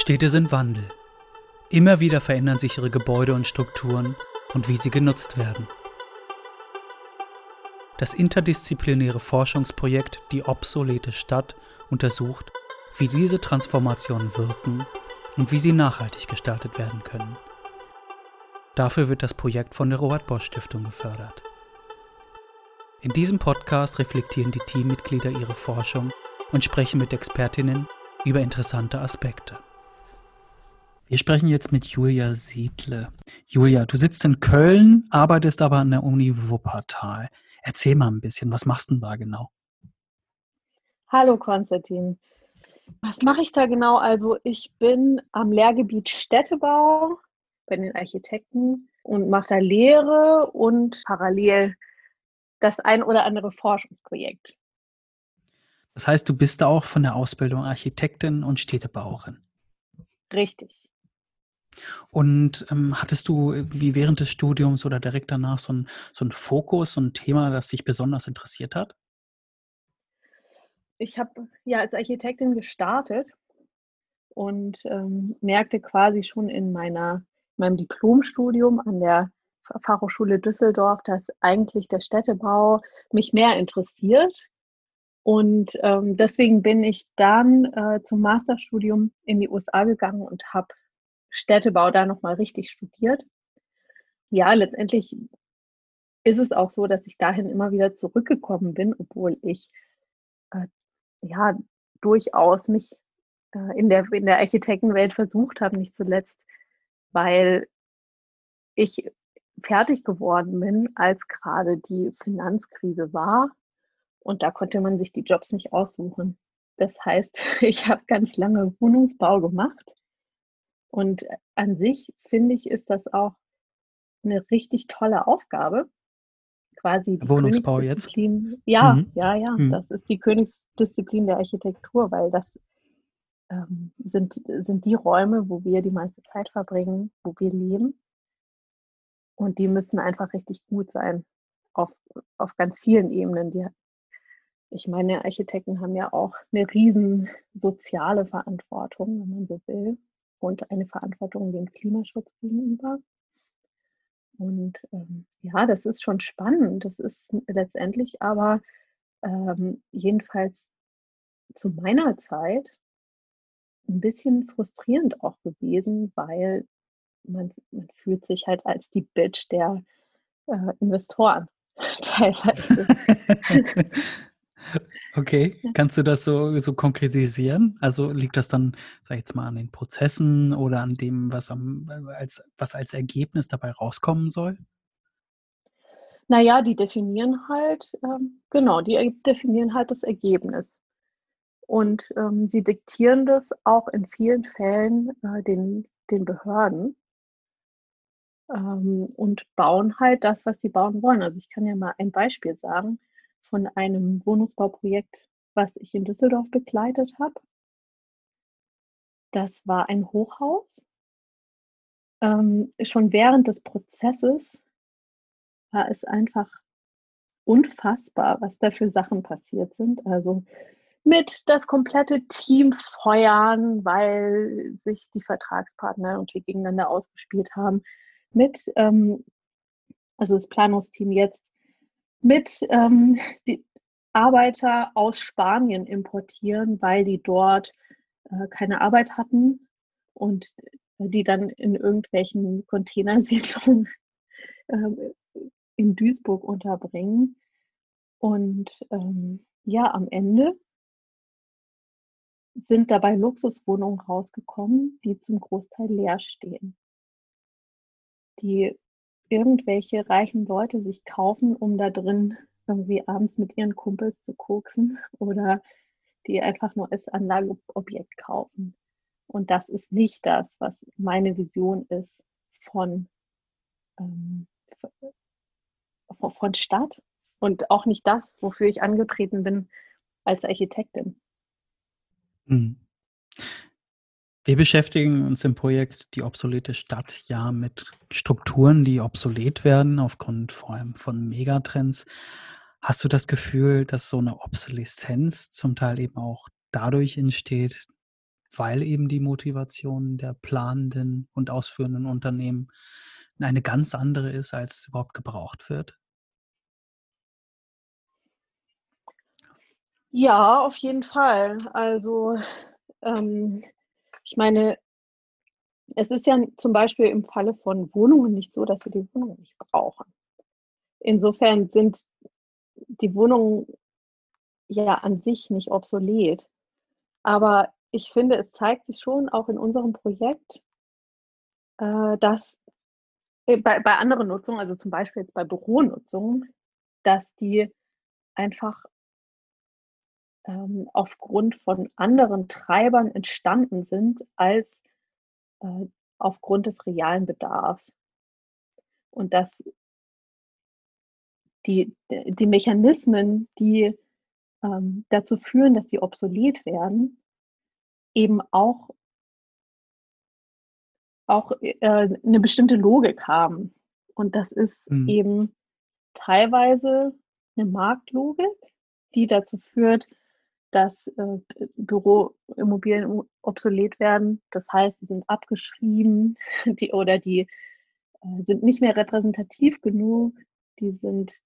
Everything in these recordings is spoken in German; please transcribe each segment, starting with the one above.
Städte sind Wandel. Immer wieder verändern sich ihre Gebäude und Strukturen und wie sie genutzt werden. Das interdisziplinäre Forschungsprojekt Die obsolete Stadt untersucht, wie diese Transformationen wirken und wie sie nachhaltig gestaltet werden können. Dafür wird das Projekt von der Robert Bosch Stiftung gefördert. In diesem Podcast reflektieren die Teammitglieder ihre Forschung und sprechen mit Expertinnen über interessante Aspekte. Wir sprechen jetzt mit Julia Siedle. Julia, du sitzt in Köln, arbeitest aber an der Uni Wuppertal. Erzähl mal ein bisschen, was machst du denn da genau? Hallo Konstantin. Was mache ich da genau? Also ich bin am Lehrgebiet Städtebau bei den Architekten und mache da Lehre und parallel das ein oder andere Forschungsprojekt. Das heißt, du bist da auch von der Ausbildung Architektin und Städtebauerin. Richtig. Und ähm, hattest du äh, wie während des Studiums oder direkt danach so ein, so ein Fokus, so ein Thema, das dich besonders interessiert hat? Ich habe ja als Architektin gestartet und ähm, merkte quasi schon in meiner, meinem Diplomstudium an der Fachhochschule Düsseldorf, dass eigentlich der Städtebau mich mehr interessiert. Und ähm, deswegen bin ich dann äh, zum Masterstudium in die USA gegangen und habe Städtebau da nochmal richtig studiert. Ja, letztendlich ist es auch so, dass ich dahin immer wieder zurückgekommen bin, obwohl ich äh, ja durchaus mich äh, in, der, in der Architektenwelt versucht habe, nicht zuletzt, weil ich fertig geworden bin, als gerade die Finanzkrise war. Und da konnte man sich die Jobs nicht aussuchen. Das heißt, ich habe ganz lange Wohnungsbau gemacht und an sich finde ich, ist das auch eine richtig tolle Aufgabe. Quasi Wohnungsbau jetzt? Ja, mhm. ja, ja. Mhm. Das ist die Königsdisziplin der Architektur, weil das ähm, sind, sind die Räume, wo wir die meiste Zeit verbringen, wo wir leben. Und die müssen einfach richtig gut sein auf, auf ganz vielen Ebenen. Die, ich meine, Architekten haben ja auch eine riesen soziale Verantwortung, wenn man so will und eine Verantwortung dem Klimaschutz gegenüber. Und ähm, ja, das ist schon spannend. Das ist letztendlich aber ähm, jedenfalls zu meiner Zeit ein bisschen frustrierend auch gewesen, weil man, man fühlt sich halt als die Bitch der äh, Investoren teilweise. Okay, kannst du das so, so konkretisieren? Also liegt das dann, sag ich jetzt mal, an den Prozessen oder an dem, was, am, als, was als Ergebnis dabei rauskommen soll? Naja, die definieren halt, ähm, genau, die definieren halt das Ergebnis. Und ähm, sie diktieren das auch in vielen Fällen äh, den, den Behörden ähm, und bauen halt das, was sie bauen wollen. Also ich kann ja mal ein Beispiel sagen von einem Wohnungsbauprojekt, was ich in Düsseldorf begleitet habe. Das war ein Hochhaus. Ähm, schon während des Prozesses war es einfach unfassbar, was da für Sachen passiert sind. Also mit das komplette Team feuern, weil sich die Vertragspartner irgendwie gegeneinander ausgespielt haben. Mit, ähm, also das Planungsteam jetzt mit ähm, die Arbeiter aus Spanien importieren, weil die dort äh, keine Arbeit hatten und die dann in irgendwelchen Containersiedlungen äh, in Duisburg unterbringen. Und ähm, ja, am Ende sind dabei Luxuswohnungen rausgekommen, die zum Großteil leer stehen. Die irgendwelche reichen Leute sich kaufen, um da drin irgendwie abends mit ihren Kumpels zu koksen oder die einfach nur als Anlageobjekt kaufen. Und das ist nicht das, was meine Vision ist von, ähm, von Stadt und auch nicht das, wofür ich angetreten bin als Architektin. Mhm. Wir beschäftigen uns im Projekt Die obsolete Stadt ja mit Strukturen, die obsolet werden aufgrund vor allem von Megatrends. Hast du das Gefühl, dass so eine Obsoleszenz zum Teil eben auch dadurch entsteht, weil eben die Motivation der planenden und ausführenden Unternehmen eine ganz andere ist, als überhaupt gebraucht wird? Ja, auf jeden Fall. Also, ähm, ich meine, es ist ja zum Beispiel im Falle von Wohnungen nicht so, dass wir die Wohnungen nicht brauchen. Insofern sind die Wohnungen ja an sich nicht obsolet. Aber ich finde, es zeigt sich schon auch in unserem Projekt, äh, dass äh, bei, bei anderen Nutzungen, also zum Beispiel jetzt bei Büronutzungen, dass die einfach ähm, aufgrund von anderen Treibern entstanden sind als äh, aufgrund des realen Bedarfs. Und dass die, die Mechanismen, die ähm, dazu führen, dass sie obsolet werden, eben auch, auch äh, eine bestimmte Logik haben. Und das ist mhm. eben teilweise eine Marktlogik, die dazu führt, dass äh, Büroimmobilien obsolet werden. Das heißt, sie sind abgeschrieben die, oder die äh, sind nicht mehr repräsentativ genug. Die sind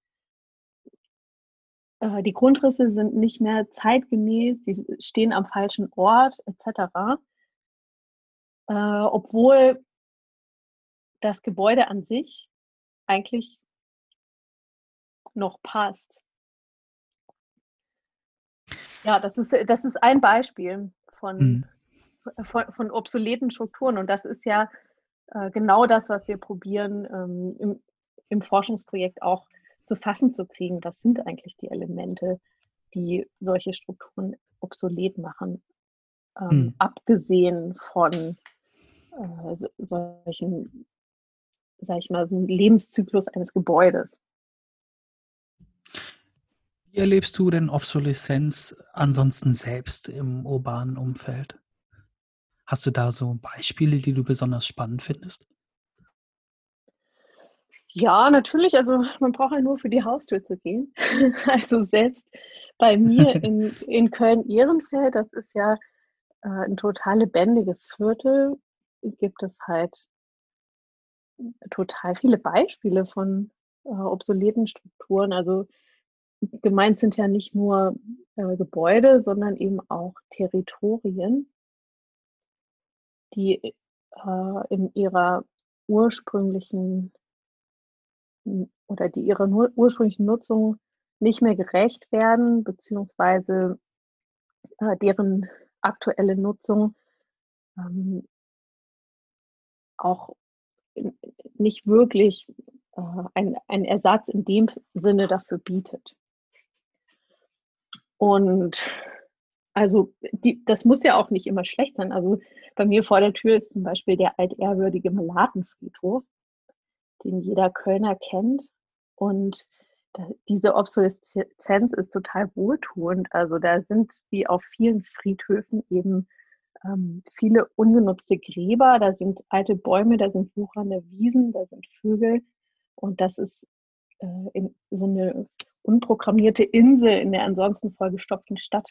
äh, die Grundrisse sind nicht mehr zeitgemäß, die stehen am falschen Ort etc. Äh, obwohl das Gebäude an sich eigentlich noch passt. Ja, das ist, das ist ein Beispiel von, mhm. von, von, obsoleten Strukturen. Und das ist ja äh, genau das, was wir probieren ähm, im, im Forschungsprojekt auch zu fassen zu kriegen. Was sind eigentlich die Elemente, die solche Strukturen obsolet machen? Ähm, mhm. Abgesehen von äh, solchen, sag ich mal, so einem Lebenszyklus eines Gebäudes. Wie erlebst du denn Obsoleszenz ansonsten selbst im urbanen Umfeld? Hast du da so Beispiele, die du besonders spannend findest? Ja, natürlich. Also man braucht ja nur für die Haustür zu gehen. Also selbst bei mir in, in Köln-Ehrenfeld, das ist ja äh, ein total lebendiges Viertel, gibt es halt total viele Beispiele von äh, obsoleten Strukturen. Also gemeint sind ja nicht nur äh, Gebäude, sondern eben auch Territorien, die äh, in ihrer ursprünglichen oder die ihrer ursprünglichen Nutzung nicht mehr gerecht werden, beziehungsweise äh, deren aktuelle Nutzung ähm, auch nicht wirklich äh, ein, ein Ersatz in dem Sinne dafür bietet. Und also die, das muss ja auch nicht immer schlecht sein. Also bei mir vor der Tür ist zum Beispiel der altehrwürdige Melatenfriedhof, den jeder Kölner kennt. Und diese Obsoleszenz ist total wohltuend. Also da sind wie auf vielen Friedhöfen eben ähm, viele ungenutzte Gräber, da sind alte Bäume, da sind wuchernde Wiesen, da sind Vögel. Und das ist äh, so eine unprogrammierte Insel in der ansonsten vollgestopften Stadt.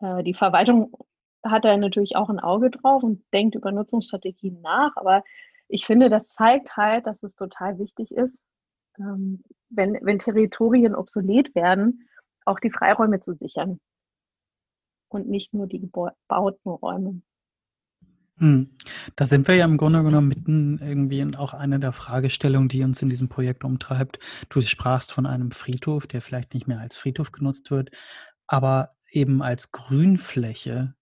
Äh, die Verwaltung hat da natürlich auch ein Auge drauf und denkt über Nutzungsstrategien nach, aber ich finde, das zeigt halt, dass es total wichtig ist, ähm, wenn, wenn Territorien obsolet werden, auch die Freiräume zu sichern und nicht nur die gebauten Räume. Hm. Da sind wir ja im Grunde genommen mitten irgendwie in auch einer der Fragestellungen, die uns in diesem Projekt umtreibt. Du sprachst von einem Friedhof, der vielleicht nicht mehr als Friedhof genutzt wird, aber eben als Grünfläche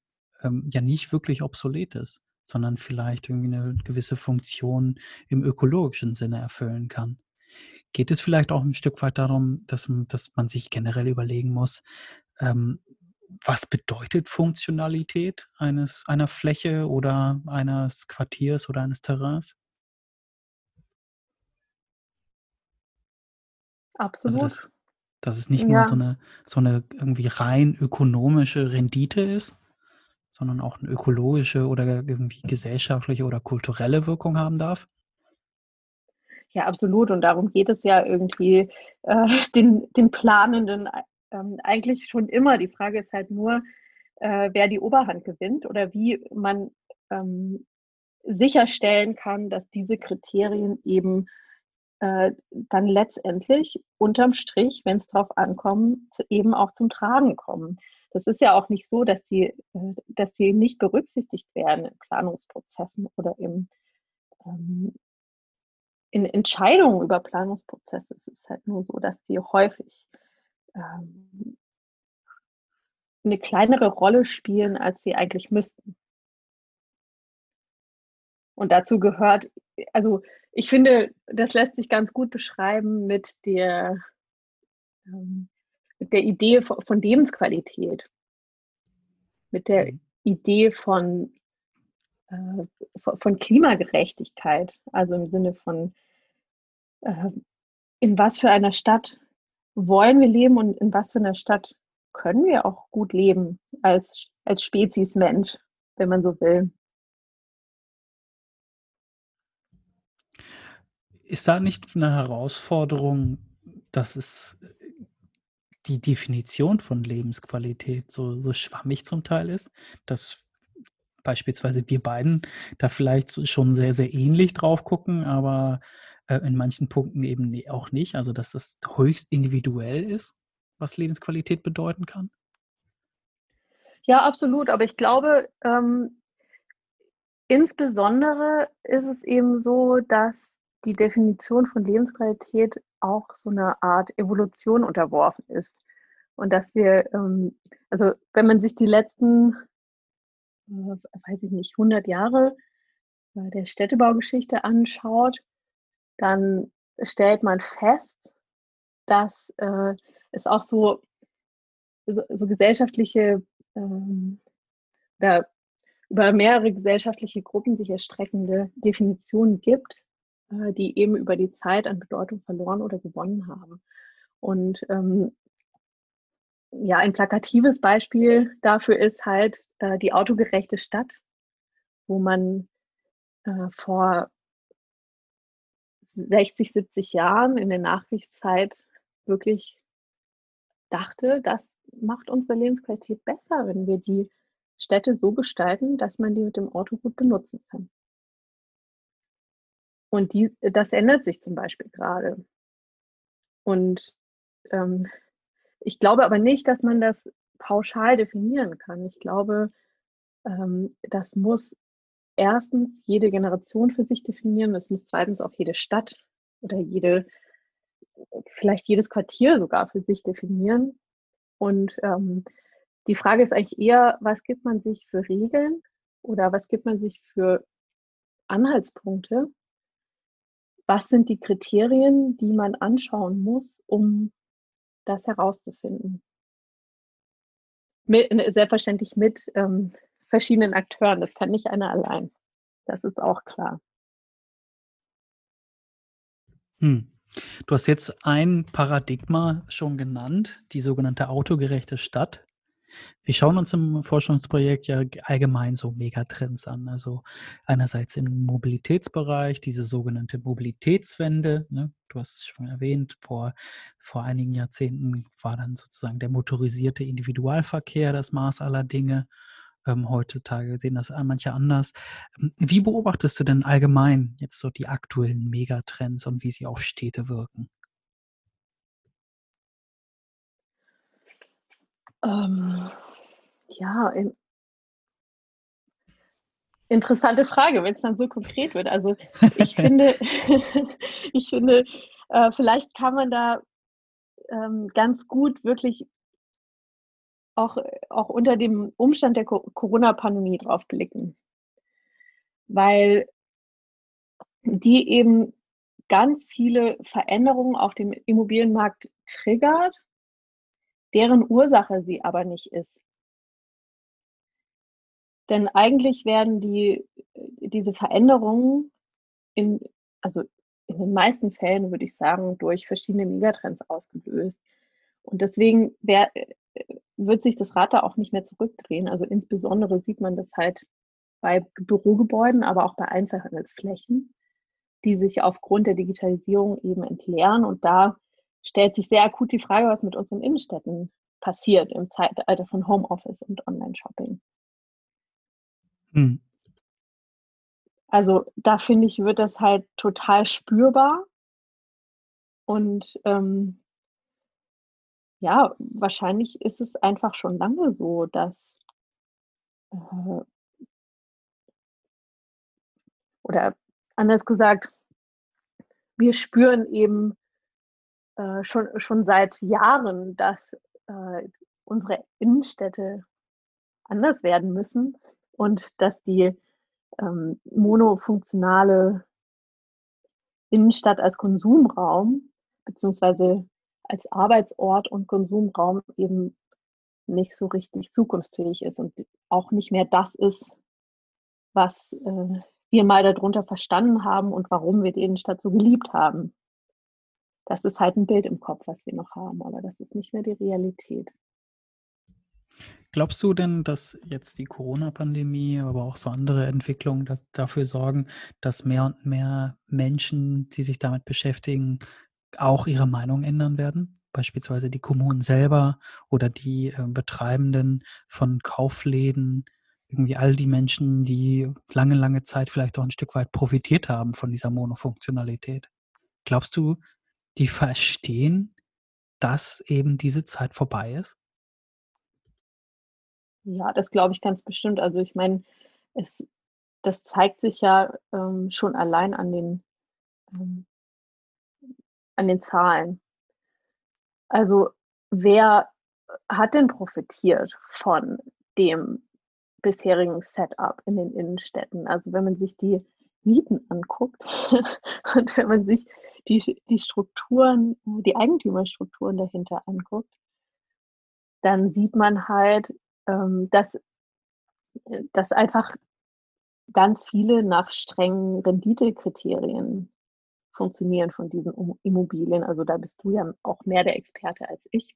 ähm, ja nicht wirklich obsolet ist, sondern vielleicht irgendwie eine gewisse Funktion im ökologischen Sinne erfüllen kann. Geht es vielleicht auch ein Stück weit darum, dass, dass man sich generell überlegen muss, ähm, was bedeutet Funktionalität eines, einer Fläche oder eines Quartiers oder eines Terrains? Absolut. Also das, dass es nicht ja. nur so eine, so eine irgendwie rein ökonomische Rendite ist, sondern auch eine ökologische oder irgendwie gesellschaftliche oder kulturelle Wirkung haben darf? Ja, absolut. Und darum geht es ja irgendwie, äh, den, den Planenden ähm, eigentlich schon immer. Die Frage ist halt nur, äh, wer die Oberhand gewinnt oder wie man ähm, sicherstellen kann, dass diese Kriterien eben äh, dann letztendlich unterm Strich, wenn es darauf ankommt, eben auch zum Tragen kommen. Das ist ja auch nicht so, dass sie, äh, dass sie nicht berücksichtigt werden in Planungsprozessen oder im, ähm, in Entscheidungen über Planungsprozesse. Es ist halt nur so, dass sie häufig ähm, eine kleinere Rolle spielen, als sie eigentlich müssten. Und dazu gehört, also ich finde, das lässt sich ganz gut beschreiben mit der, ähm, mit der Idee von, von Lebensqualität, mit der mhm. Idee von, äh, von Klimagerechtigkeit, also im Sinne von, äh, in was für einer Stadt wollen wir leben und in was für einer Stadt können wir auch gut leben als, als Spezies Mensch, wenn man so will. Ist da nicht eine Herausforderung, dass es die Definition von Lebensqualität so, so schwammig zum Teil ist, dass beispielsweise wir beiden da vielleicht schon sehr, sehr ähnlich drauf gucken, aber in manchen Punkten eben auch nicht. Also dass das höchst individuell ist, was Lebensqualität bedeuten kann? Ja, absolut. Aber ich glaube, ähm, insbesondere ist es eben so, dass die Definition von Lebensqualität auch so eine Art Evolution unterworfen ist. Und dass wir, ähm, also wenn man sich die letzten, äh, weiß ich nicht, 100 Jahre äh, der Städtebaugeschichte anschaut, dann stellt man fest, dass äh, es auch so, so, so gesellschaftliche ähm, oder über mehrere gesellschaftliche Gruppen sich erstreckende Definitionen gibt, äh, die eben über die Zeit an Bedeutung verloren oder gewonnen haben. Und ähm, ja, ein plakatives Beispiel dafür ist halt äh, die autogerechte Stadt, wo man äh, vor 60, 70 Jahren in der Nachkriegszeit wirklich dachte, das macht unsere Lebensqualität besser, wenn wir die Städte so gestalten, dass man die mit dem Auto gut benutzen kann. Und die, das ändert sich zum Beispiel gerade. Und ähm, ich glaube aber nicht, dass man das pauschal definieren kann. Ich glaube, ähm, das muss erstens jede Generation für sich definieren. Das muss zweitens auch jede Stadt oder jede, vielleicht jedes Quartier sogar für sich definieren. Und ähm, die Frage ist eigentlich eher, was gibt man sich für Regeln oder was gibt man sich für Anhaltspunkte, was sind die Kriterien, die man anschauen muss, um das herauszufinden? Mit, ne, selbstverständlich mit ähm, verschiedenen Akteuren. Das kann nicht einer allein. Das ist auch klar. Hm. Du hast jetzt ein Paradigma schon genannt, die sogenannte autogerechte Stadt. Wir schauen uns im Forschungsprojekt ja allgemein so Megatrends an. Also einerseits im Mobilitätsbereich, diese sogenannte Mobilitätswende. Ne? Du hast es schon erwähnt, vor, vor einigen Jahrzehnten war dann sozusagen der motorisierte Individualverkehr das Maß aller Dinge. Ähm, heutzutage sehen das manche anders. Ähm, wie beobachtest du denn allgemein jetzt so die aktuellen Megatrends und wie sie auf Städte wirken? Ähm, ja, in, interessante Frage, wenn es dann so konkret wird. Also ich finde, ich finde, äh, vielleicht kann man da ähm, ganz gut wirklich auch, auch unter dem Umstand der Corona-Pandemie drauf blicken. Weil die eben ganz viele Veränderungen auf dem Immobilienmarkt triggert deren Ursache sie aber nicht ist. Denn eigentlich werden die, diese Veränderungen in, also in den meisten Fällen, würde ich sagen, durch verschiedene Megatrends ausgelöst. Und deswegen wär, wird sich das Rad da auch nicht mehr zurückdrehen. Also insbesondere sieht man das halt bei Bürogebäuden, aber auch bei Einzelhandelsflächen, die sich aufgrund der Digitalisierung eben entleeren. Und da stellt sich sehr akut die Frage, was mit unseren Innenstädten passiert im Zeitalter von Homeoffice und Online-Shopping. Hm. Also da finde ich, wird das halt total spürbar. Und ähm, ja, wahrscheinlich ist es einfach schon lange so, dass äh, oder anders gesagt, wir spüren eben äh, schon, schon seit Jahren, dass äh, unsere Innenstädte anders werden müssen und dass die ähm, monofunktionale Innenstadt als Konsumraum beziehungsweise als Arbeitsort und Konsumraum eben nicht so richtig zukunftsfähig ist und auch nicht mehr das ist, was äh, wir mal darunter verstanden haben und warum wir die Innenstadt so geliebt haben. Das ist halt ein Bild im Kopf, was wir noch haben, aber das ist nicht mehr die Realität. Glaubst du denn, dass jetzt die Corona-Pandemie, aber auch so andere Entwicklungen da, dafür sorgen, dass mehr und mehr Menschen, die sich damit beschäftigen, auch ihre Meinung ändern werden? Beispielsweise die Kommunen selber oder die äh, Betreibenden von Kaufläden, irgendwie all die Menschen, die lange, lange Zeit vielleicht auch ein Stück weit profitiert haben von dieser Monofunktionalität. Glaubst du, die verstehen, dass eben diese Zeit vorbei ist? Ja, das glaube ich ganz bestimmt. Also ich meine, es, das zeigt sich ja ähm, schon allein an den, ähm, an den Zahlen. Also wer hat denn profitiert von dem bisherigen Setup in den Innenstädten. Also wenn man sich die Mieten anguckt und wenn man sich die, die Strukturen, die Eigentümerstrukturen dahinter anguckt, dann sieht man halt, ähm, dass, dass einfach ganz viele nach strengen Renditekriterien funktionieren von diesen Immobilien. Also da bist du ja auch mehr der Experte als ich.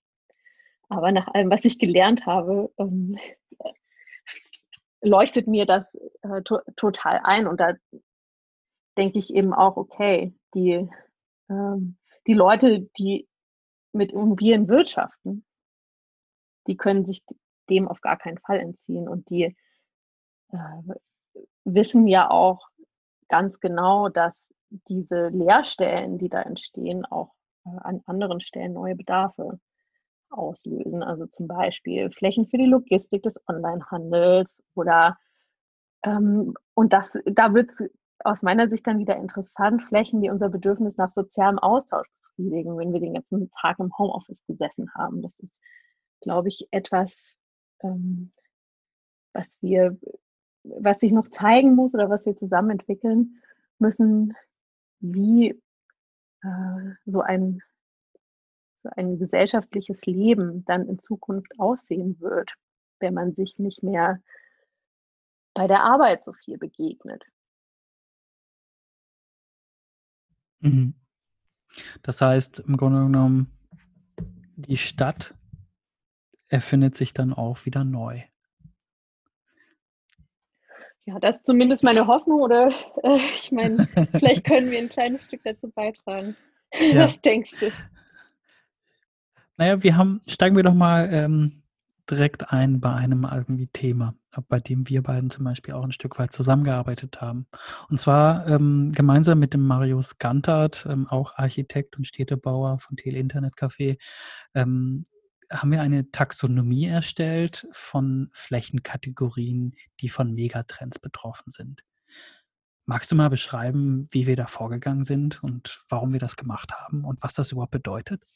Aber nach allem, was ich gelernt habe, ähm, leuchtet mir das äh, to total ein. Und da denke ich eben auch, okay, die, ähm, die Leute, die mit Immobilien wirtschaften, die können sich dem auf gar keinen Fall entziehen. Und die äh, wissen ja auch ganz genau, dass diese Leerstellen, die da entstehen, auch äh, an anderen Stellen neue Bedarfe auslösen. Also zum Beispiel Flächen für die Logistik des Onlinehandels oder ähm, und das, da wird es aus meiner Sicht dann wieder interessant, Flächen, die unser Bedürfnis nach sozialem Austausch befriedigen, wenn wir den ganzen Tag im Homeoffice gesessen haben. Das ist, glaube ich, etwas, ähm, was wir, was sich noch zeigen muss oder was wir zusammen entwickeln müssen, wie äh, so ein so ein gesellschaftliches Leben dann in Zukunft aussehen wird, wenn man sich nicht mehr bei der Arbeit so viel begegnet. Mhm. Das heißt, im Grunde genommen, die Stadt erfindet sich dann auch wieder neu. Ja, das ist zumindest meine Hoffnung oder äh, ich meine, vielleicht können wir ein kleines Stück dazu beitragen. Ja. Was denkst du? Naja, wir haben, steigen wir doch mal ähm, direkt ein bei einem irgendwie Thema, bei dem wir beiden zum Beispiel auch ein Stück weit zusammengearbeitet haben. Und zwar ähm, gemeinsam mit dem Marius Gantart, ähm, auch Architekt und Städtebauer von Tele Internet Café, ähm, haben wir eine Taxonomie erstellt von Flächenkategorien, die von Megatrends betroffen sind. Magst du mal beschreiben, wie wir da vorgegangen sind und warum wir das gemacht haben und was das überhaupt bedeutet?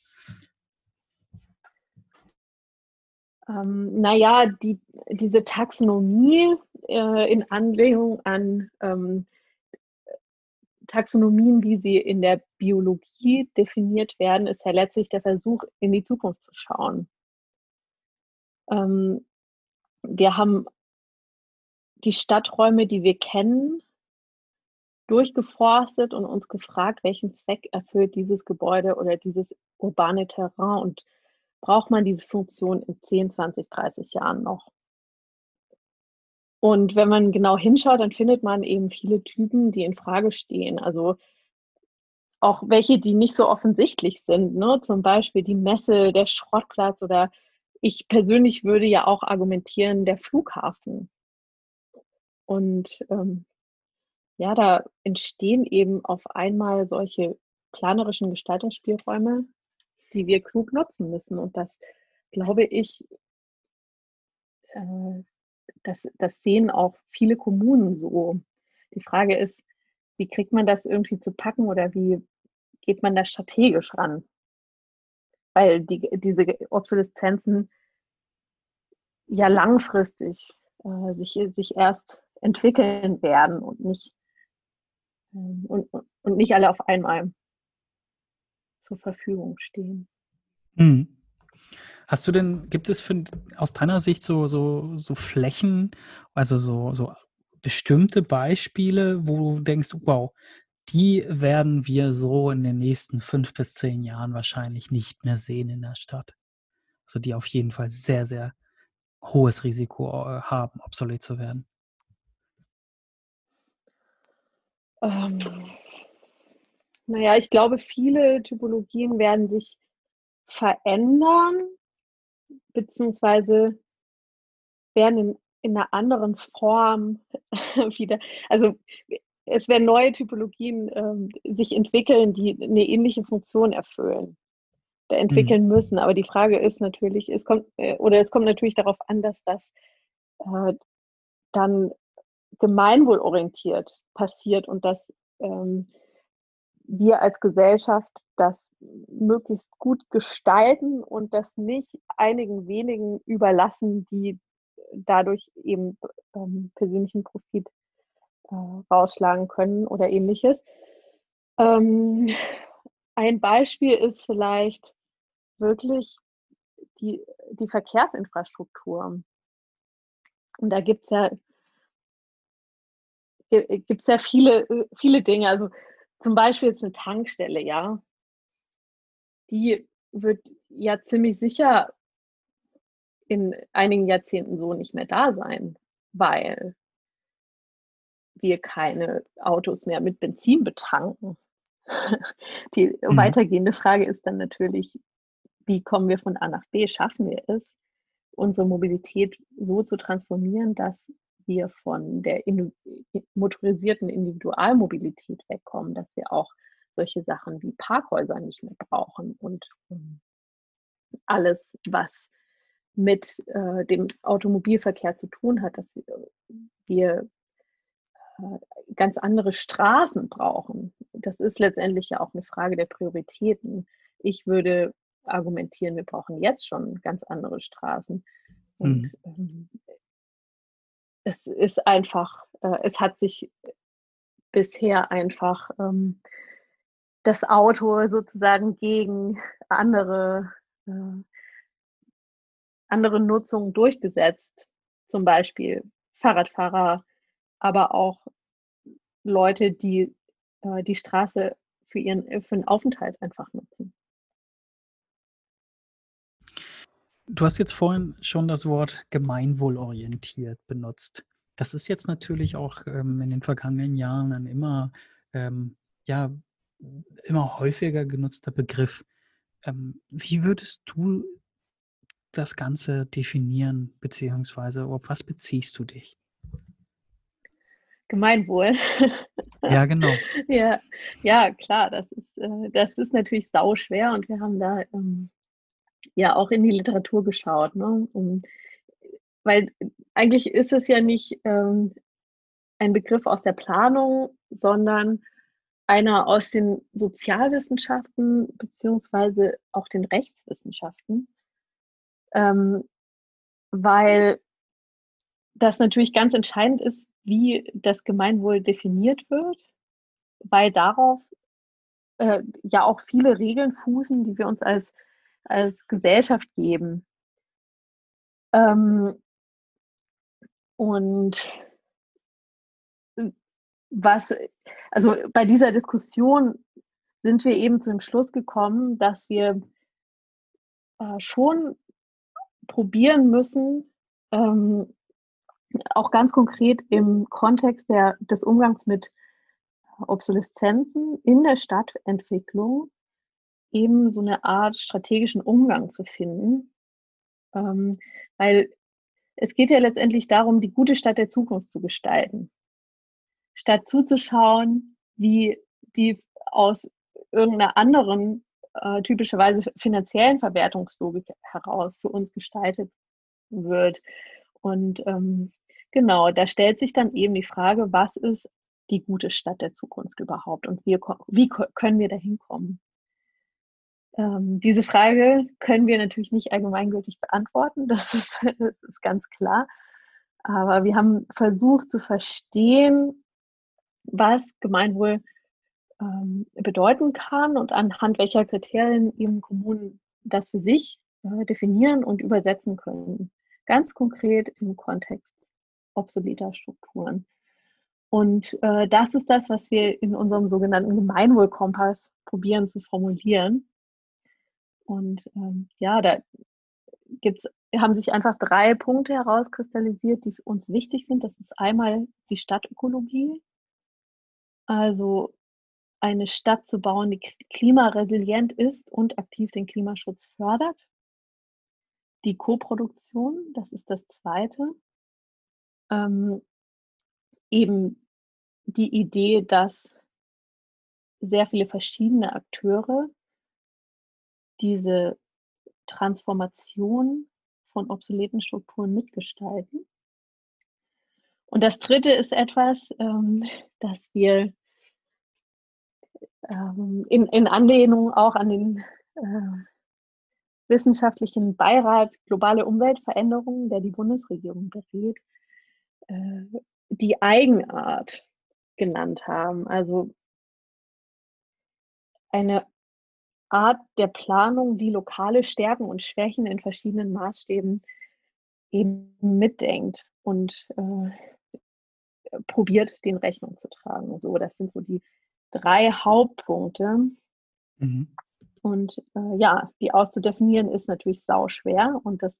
Ähm, naja, die, diese Taxonomie äh, in Anlehnung an ähm, Taxonomien, wie sie in der Biologie definiert werden, ist ja letztlich der Versuch, in die Zukunft zu schauen. Ähm, wir haben die Stadträume, die wir kennen, durchgeforstet und uns gefragt, welchen Zweck erfüllt dieses Gebäude oder dieses urbane Terrain und braucht man diese Funktion in 10, 20, 30 Jahren noch. Und wenn man genau hinschaut, dann findet man eben viele Typen, die in Frage stehen. Also auch welche, die nicht so offensichtlich sind. Ne? Zum Beispiel die Messe, der Schrottplatz oder ich persönlich würde ja auch argumentieren, der Flughafen. Und ähm, ja, da entstehen eben auf einmal solche planerischen Gestaltungsspielräume, die wir klug nutzen müssen. Und das, glaube ich, äh, das, das sehen auch viele Kommunen so. Die Frage ist, wie kriegt man das irgendwie zu packen oder wie geht man da strategisch ran? Weil die, diese Obsoleszenzen ja langfristig äh, sich, sich erst entwickeln werden und nicht, äh, und, und nicht alle auf einmal zur Verfügung stehen. Hm. Hast du denn, gibt es für, aus deiner Sicht so, so, so Flächen, also so, so bestimmte Beispiele, wo du denkst, wow, die werden wir so in den nächsten fünf bis zehn Jahren wahrscheinlich nicht mehr sehen in der Stadt. Also die auf jeden Fall sehr, sehr hohes Risiko äh, haben, obsolet zu werden. Ähm, naja, ich glaube, viele Typologien werden sich verändern, beziehungsweise werden in, in einer anderen Form wieder, also es werden neue Typologien ähm, sich entwickeln, die eine ähnliche Funktion erfüllen, da entwickeln mhm. müssen. Aber die Frage ist natürlich, es kommt, äh, oder es kommt natürlich darauf an, dass das äh, dann gemeinwohlorientiert passiert und dass ähm, wir als Gesellschaft das möglichst gut gestalten und das nicht einigen wenigen überlassen, die dadurch eben ähm, persönlichen Profit äh, rausschlagen können oder ähnliches. Ähm, ein Beispiel ist vielleicht wirklich die, die Verkehrsinfrastruktur. Und da gibt es ja, gibt's ja viele, viele Dinge. Also zum Beispiel jetzt eine Tankstelle, ja. Die wird ja ziemlich sicher in einigen Jahrzehnten so nicht mehr da sein, weil wir keine Autos mehr mit Benzin betanken. Die mhm. weitergehende Frage ist dann natürlich, wie kommen wir von A nach B? Schaffen wir es, unsere Mobilität so zu transformieren, dass wir von der motorisierten Individualmobilität wegkommen, dass wir auch solche Sachen wie Parkhäuser nicht mehr brauchen und ähm, alles, was mit äh, dem Automobilverkehr zu tun hat, dass wir, wir äh, ganz andere Straßen brauchen. Das ist letztendlich ja auch eine Frage der Prioritäten. Ich würde argumentieren, wir brauchen jetzt schon ganz andere Straßen. Und mhm. ähm, es ist einfach, äh, es hat sich bisher einfach ähm, das Auto sozusagen gegen andere, äh, andere Nutzungen durchgesetzt. Zum Beispiel Fahrradfahrer, aber auch Leute, die äh, die Straße für ihren für einen Aufenthalt einfach nutzen. Du hast jetzt vorhin schon das Wort gemeinwohlorientiert benutzt. Das ist jetzt natürlich auch ähm, in den vergangenen Jahren ein immer, ähm, ja, immer häufiger genutzter Begriff. Ähm, wie würdest du das Ganze definieren, beziehungsweise auf was beziehst du dich? Gemeinwohl. Ja, genau. ja, ja, klar, das ist, äh, das ist natürlich sauschwer und wir haben da ähm, ja auch in die Literatur geschaut. Ne? Um, weil eigentlich ist es ja nicht ähm, ein Begriff aus der Planung, sondern einer aus den Sozialwissenschaften beziehungsweise auch den Rechtswissenschaften, ähm, weil das natürlich ganz entscheidend ist, wie das Gemeinwohl definiert wird, weil darauf äh, ja auch viele Regeln fußen, die wir uns als als Gesellschaft geben. Ähm, und was, also bei dieser Diskussion sind wir eben zu dem Schluss gekommen, dass wir äh, schon probieren müssen, ähm, auch ganz konkret im Kontext der, des Umgangs mit Obsoleszenzen in der Stadtentwicklung eben so eine Art strategischen Umgang zu finden, Ähm, weil es geht ja letztendlich darum, die gute Stadt der Zukunft zu gestalten. Statt zuzuschauen, wie die aus irgendeiner anderen, äh, typischerweise finanziellen Verwertungslogik heraus für uns gestaltet wird. Und ähm, genau, da stellt sich dann eben die Frage, was ist die gute Stadt der Zukunft überhaupt und wie, wie können wir da hinkommen? Ähm, diese Frage können wir natürlich nicht allgemeingültig beantworten, das ist, das ist ganz klar. Aber wir haben versucht zu verstehen, was Gemeinwohl ähm, bedeuten kann und anhand welcher Kriterien eben Kommunen das für sich äh, definieren und übersetzen können. Ganz konkret im Kontext obsoleter Strukturen. Und äh, das ist das, was wir in unserem sogenannten Gemeinwohlkompass probieren zu formulieren. Und ähm, ja, da gibt's, haben sich einfach drei Punkte herauskristallisiert, die uns wichtig sind. Das ist einmal die Stadtökologie, also eine Stadt zu bauen, die klimaresilient ist und aktiv den Klimaschutz fördert. Die Koproduktion, das ist das zweite. Ähm, eben die Idee, dass sehr viele verschiedene Akteure diese Transformation von obsoleten Strukturen mitgestalten. Und das Dritte ist etwas, ähm, das wir ähm, in, in, Anlehnung auch an den äh, wissenschaftlichen Beirat Globale Umweltveränderungen, der die Bundesregierung berät, äh, die Eigenart genannt haben. Also eine Art der Planung, die lokale Stärken und Schwächen in verschiedenen Maßstäben eben mitdenkt und äh, probiert, den Rechnung zu tragen. So, das sind so die drei Hauptpunkte. Mhm. Und äh, ja, die auszudefinieren ist natürlich sau schwer und das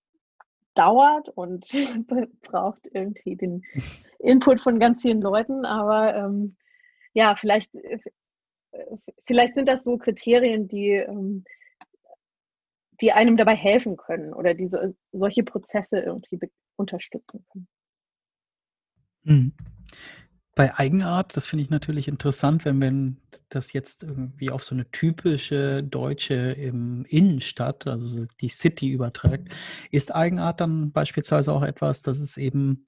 dauert und braucht irgendwie den Input von ganz vielen Leuten. Aber ähm, ja, vielleicht, äh, vielleicht sind das so Kriterien, die, ähm, die einem dabei helfen können oder die so, solche Prozesse irgendwie unterstützen können. Mhm. Bei Eigenart, das finde ich natürlich interessant, wenn man das jetzt irgendwie auf so eine typische deutsche ähm, Innenstadt, also die City überträgt. Ist Eigenart dann beispielsweise auch etwas, dass es eben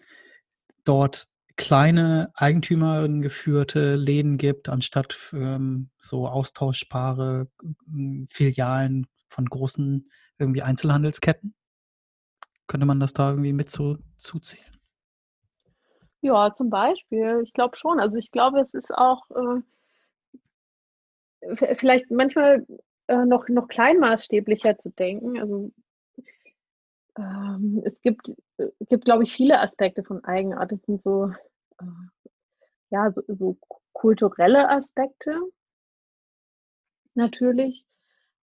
dort kleine eigentümergeführte Läden gibt, anstatt ähm, so austauschbare äh, Filialen von großen irgendwie Einzelhandelsketten? Könnte man das da irgendwie mit so zuzählen? Ja, zum Beispiel. Ich glaube schon. Also ich glaube, es ist auch äh, vielleicht manchmal äh, noch, noch kleinmaßstäblicher zu denken. Also ähm, es gibt, äh, gibt, glaube ich, viele Aspekte von Eigenart. Es sind so, äh, ja, so, so kulturelle Aspekte natürlich.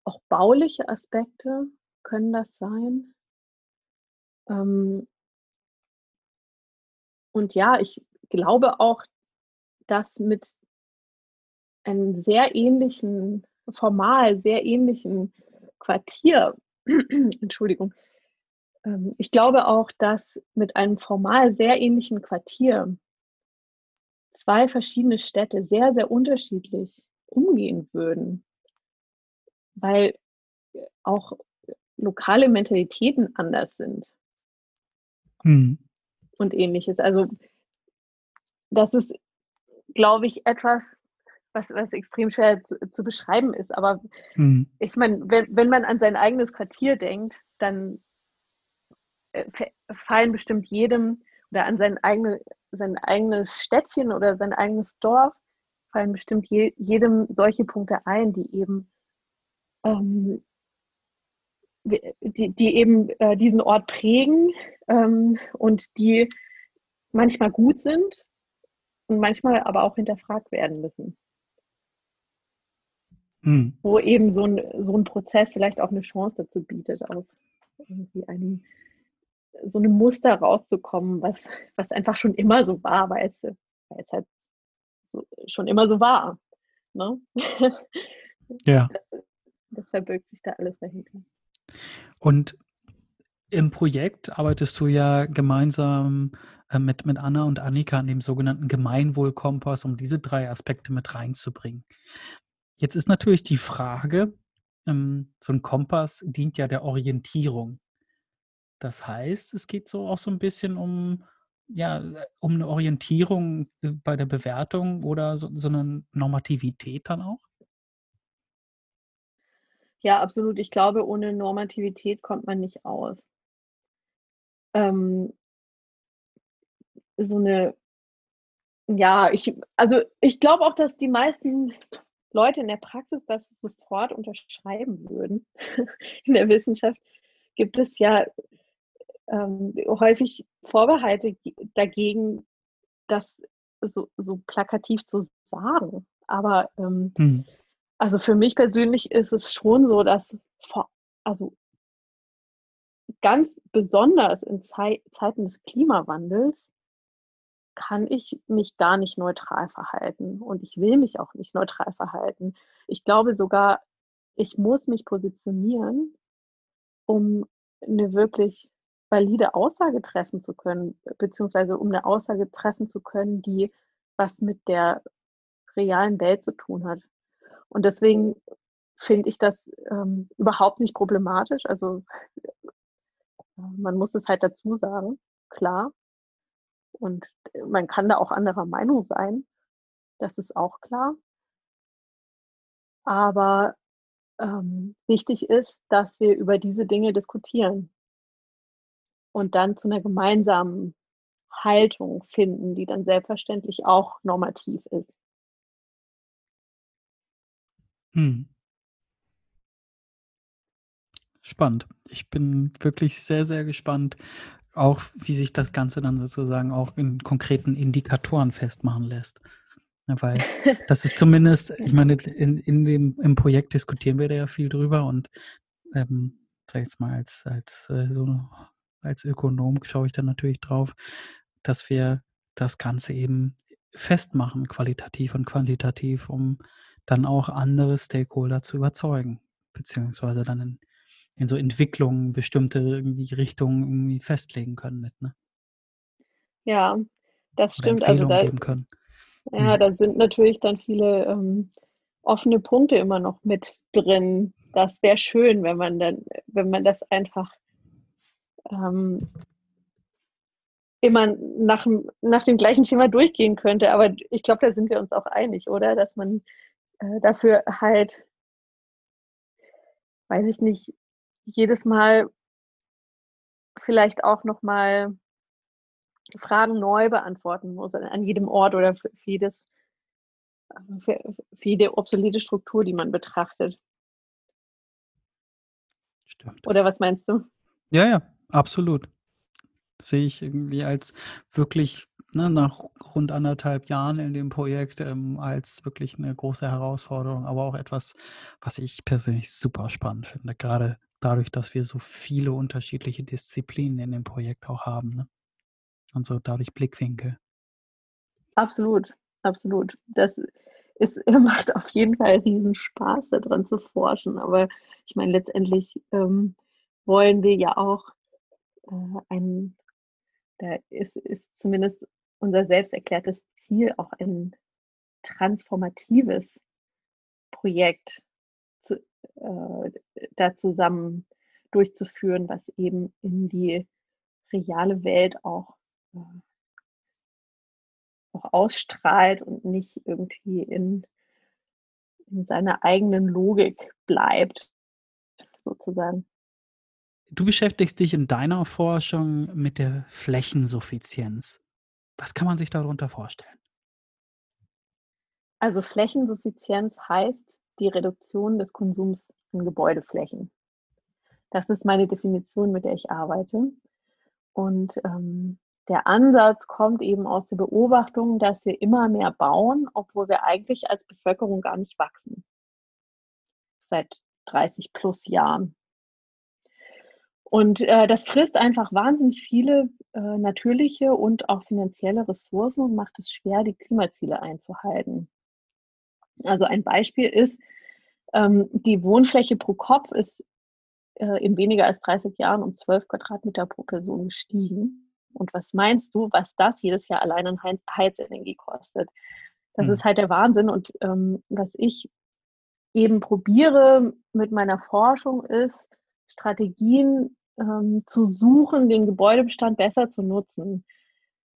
Auch bauliche Aspekte können das sein. Ähm, und ja, ich glaube auch, dass mit einem sehr ähnlichen, formal sehr ähnlichen Quartier, Entschuldigung, ähm, ich glaube auch, dass mit einem formal sehr ähnlichen Quartier zwei verschiedene Städte sehr, sehr unterschiedlich umgehen würden, weil auch lokale Mentalitäten anders sind. Mhm und ähnliches. Also das ist, glaube ich, etwas, was, was extrem schwer zu, zu beschreiben ist. Aber mhm. ich meine, wenn, wenn man an sein eigenes Quartier denkt, dann äh, fallen bestimmt jedem oder an sein, eigene, sein eigenes Städtchen oder sein eigenes Dorf fallen bestimmt je, jedem solche Punkte ein, die eben ähm, die, die eben äh, diesen Ort prägen ähm, und die manchmal gut sind und manchmal aber auch hinterfragt werden müssen. Hm. Wo eben so ein, so ein Prozess vielleicht auch eine Chance dazu bietet, aus irgendwie einem so einem Muster rauszukommen, was, was einfach schon immer so war, weil es, weil es halt so, schon immer so war. Ne? Ja. Das, das verbirgt sich da alles dahinter. Und Im Projekt arbeitest du ja gemeinsam äh, mit, mit Anna und Annika an dem sogenannten Gemeinwohlkompass, um diese drei Aspekte mit reinzubringen. Jetzt ist natürlich die Frage, ähm, so ein Kompass dient ja der Orientierung. Das heißt, es geht so auch so ein bisschen um, ja, um eine Orientierung äh, bei der Bewertung oder so, so eine Normativität dann auch? Ja, absolut. Ich glaube, ohne Normativität kommt man nicht aus. Ähm, so eine, ja, ich, also ich glaube auch, dass die meisten Leute in der Praxis das sofort unterschreiben würden. in der Wissenschaft gibt es ja ähm, häufig Vorbehalte dagegen, das so, so plakativ zu sagen. Aber ähm, mhm. Also für mich persönlich ist es schon so, dass vor, also ganz besonders in Zei Zeiten des Klimawandels kann ich mich da nicht neutral verhalten und ich will mich auch nicht neutral verhalten. Ich glaube sogar, ich muss mich positionieren, um eine wirklich valide Aussage treffen zu können, beziehungsweise um eine Aussage treffen zu können, die was mit der realen Welt zu tun hat. Und deswegen finde ich das ähm, überhaupt nicht problematisch. Also äh, man muss es halt dazu sagen, klar. Und man kann da auch anderer Meinung sein. Das ist auch klar. Aber ähm, wichtig ist, dass wir über diese Dinge diskutieren und dann zu einer gemeinsamen Haltung finden, die dann selbstverständlich auch normativ ist. Hm. Spannend. Ich bin wirklich sehr, sehr gespannt, auch wie sich das Ganze dann sozusagen auch in konkreten Indikatoren festmachen lässt. Ja, weil das ist zumindest, ich meine, in, in dem, im Projekt diskutieren wir da ja viel drüber und ähm, sag ich jetzt mal, als, als äh, so als Ökonom schaue ich dann natürlich drauf, dass wir das Ganze eben festmachen, qualitativ und quantitativ, um dann auch andere Stakeholder zu überzeugen, beziehungsweise dann in in so Entwicklungen bestimmte irgendwie Richtungen irgendwie festlegen können mit, ne? Ja, das Oder stimmt. Also da, geben können. ja, mhm. da sind natürlich dann viele ähm, offene Punkte immer noch mit drin. Das wäre schön, wenn man dann, wenn man das einfach ähm, immer nach, nach dem gleichen Schema durchgehen könnte. Aber ich glaube, da sind wir uns auch einig, oder? Dass man äh, dafür halt, weiß ich nicht, jedes Mal vielleicht auch nochmal Fragen neu beantworten muss, an jedem Ort oder für, für jedes, für, für jede obsolete Struktur, die man betrachtet. Stimmt. Oder was meinst du? Ja, ja, absolut. Sehe ich irgendwie als wirklich ne, nach rund anderthalb Jahren in dem Projekt ähm, als wirklich eine große Herausforderung, aber auch etwas, was ich persönlich super spannend finde. Gerade dadurch, dass wir so viele unterschiedliche Disziplinen in dem Projekt auch haben. Ne? Und so dadurch Blickwinkel. Absolut, absolut. Das ist, macht auf jeden Fall riesen Spaß, daran zu forschen. Aber ich meine, letztendlich ähm, wollen wir ja auch äh, ein, da ist, ist zumindest unser selbst erklärtes Ziel auch ein transformatives Projekt äh, da zusammen durchzuführen, was eben in die reale Welt auch, äh, auch ausstrahlt und nicht irgendwie in, in seiner eigenen Logik bleibt, sozusagen. Du beschäftigst dich in deiner Forschung mit der Flächensuffizienz. Was kann man sich darunter vorstellen? Also Flächensuffizienz heißt, die Reduktion des Konsums in Gebäudeflächen. Das ist meine Definition, mit der ich arbeite. Und ähm, der Ansatz kommt eben aus der Beobachtung, dass wir immer mehr bauen, obwohl wir eigentlich als Bevölkerung gar nicht wachsen. Seit 30 plus Jahren. Und äh, das frisst einfach wahnsinnig viele äh, natürliche und auch finanzielle Ressourcen und macht es schwer, die Klimaziele einzuhalten. Also ein Beispiel ist, ähm, die Wohnfläche pro Kopf ist äh, in weniger als 30 Jahren um 12 Quadratmeter pro Person gestiegen. Und was meinst du, was das jedes Jahr allein an Heizenergie kostet? Das mhm. ist halt der Wahnsinn. Und ähm, was ich eben probiere mit meiner Forschung ist, Strategien ähm, zu suchen, den Gebäudebestand besser zu nutzen.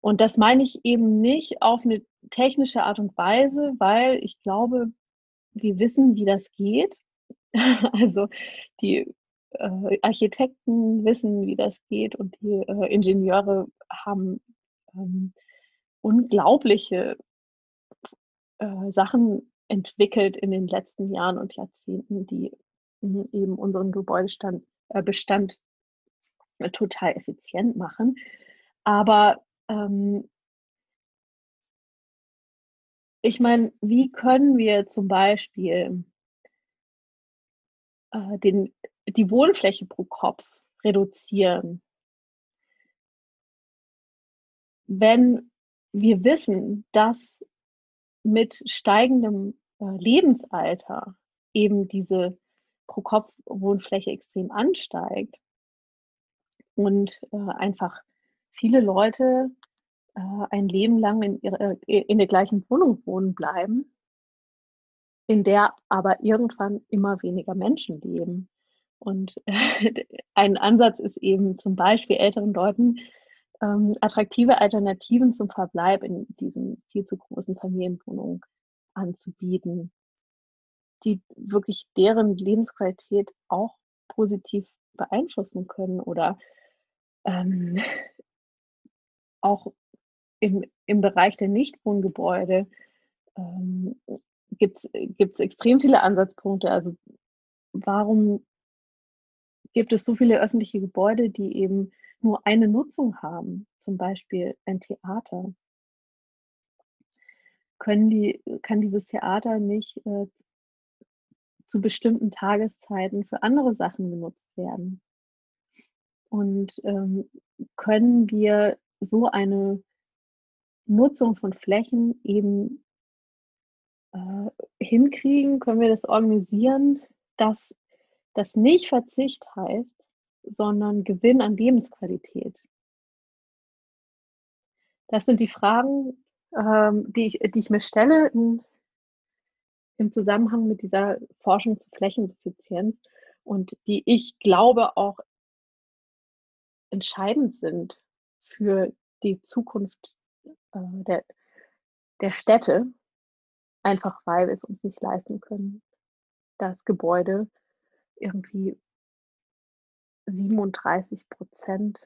Und das meine ich eben nicht auf eine technische Art und Weise, weil ich glaube, wir wissen, wie das geht. also die äh, Architekten wissen, wie das geht und die äh, Ingenieure haben ähm, unglaubliche äh, Sachen entwickelt in den letzten Jahren und Jahrzehnten, die mh, eben unseren Gebäudebestand äh, Bestand total effizient machen. Aber ähm, ich meine, wie können wir zum Beispiel äh, den, die Wohnfläche pro Kopf reduzieren, wenn wir wissen, dass mit steigendem äh, Lebensalter eben diese Pro-Kopf-Wohnfläche extrem ansteigt und äh, einfach viele Leute äh, ein Leben lang in, ihre, äh, in der gleichen Wohnung wohnen bleiben, in der aber irgendwann immer weniger Menschen leben. Und äh, ein Ansatz ist eben zum Beispiel älteren Leuten ähm, attraktive Alternativen zum Verbleib in diesen viel zu großen Familienwohnungen anzubieten, die wirklich deren Lebensqualität auch positiv beeinflussen können oder ähm, auch im, im Bereich der Nichtwohngebäude ähm, gibt es extrem viele Ansatzpunkte. Also warum gibt es so viele öffentliche Gebäude, die eben nur eine Nutzung haben, zum Beispiel ein Theater? Können die, kann dieses Theater nicht äh, zu bestimmten Tageszeiten für andere Sachen genutzt werden? Und ähm, können wir so eine Nutzung von Flächen eben äh, hinkriegen? Können wir das organisieren, dass das nicht Verzicht heißt, sondern Gewinn an Lebensqualität? Das sind die Fragen, ähm, die, ich, die ich mir stelle in, im Zusammenhang mit dieser Forschung zu Flächensuffizienz und die ich glaube auch entscheidend sind für die Zukunft äh, der, der Städte, einfach weil wir es uns nicht leisten können, dass Gebäude irgendwie 37 Prozent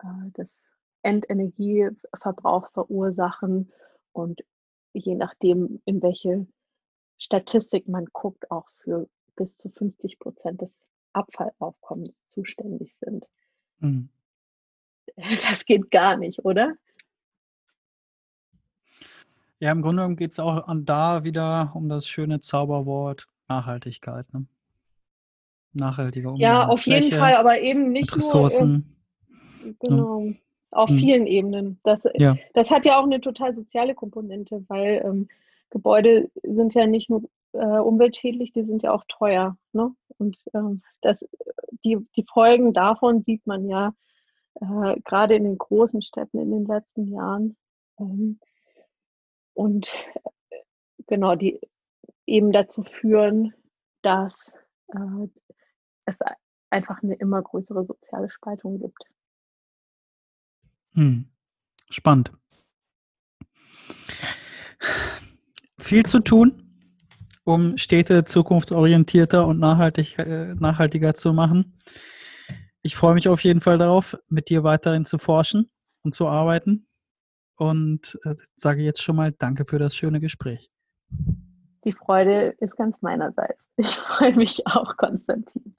äh, des Endenergieverbrauchs verursachen und je nachdem, in welche Statistik man guckt, auch für bis zu 50 Prozent des Abfallaufkommens zuständig sind. Mhm. Das geht gar nicht, oder? Ja, im Grunde genommen geht es auch an da wieder um das schöne Zauberwort Nachhaltigkeit. Ne? Nachhaltiger Umgang Ja, auf Fläche, jeden Fall, aber eben nicht Ressourcen. nur. Äh, genau. Ja. Auf hm. vielen Ebenen. Das, ja. das hat ja auch eine total soziale Komponente, weil ähm, Gebäude sind ja nicht nur äh, umweltschädlich, die sind ja auch teuer. Ne? Und ähm, das, die, die Folgen davon sieht man ja äh, gerade in den großen Städten in den letzten Jahren. Ähm, und äh, genau, die eben dazu führen, dass äh, es einfach eine immer größere soziale Spaltung gibt. Hm. Spannend. Viel zu tun, um Städte zukunftsorientierter und nachhaltig, äh, nachhaltiger zu machen. Ich freue mich auf jeden Fall darauf, mit dir weiterhin zu forschen und zu arbeiten. Und äh, sage jetzt schon mal Danke für das schöne Gespräch. Die Freude ist ganz meinerseits. Ich freue mich auch, Konstantin.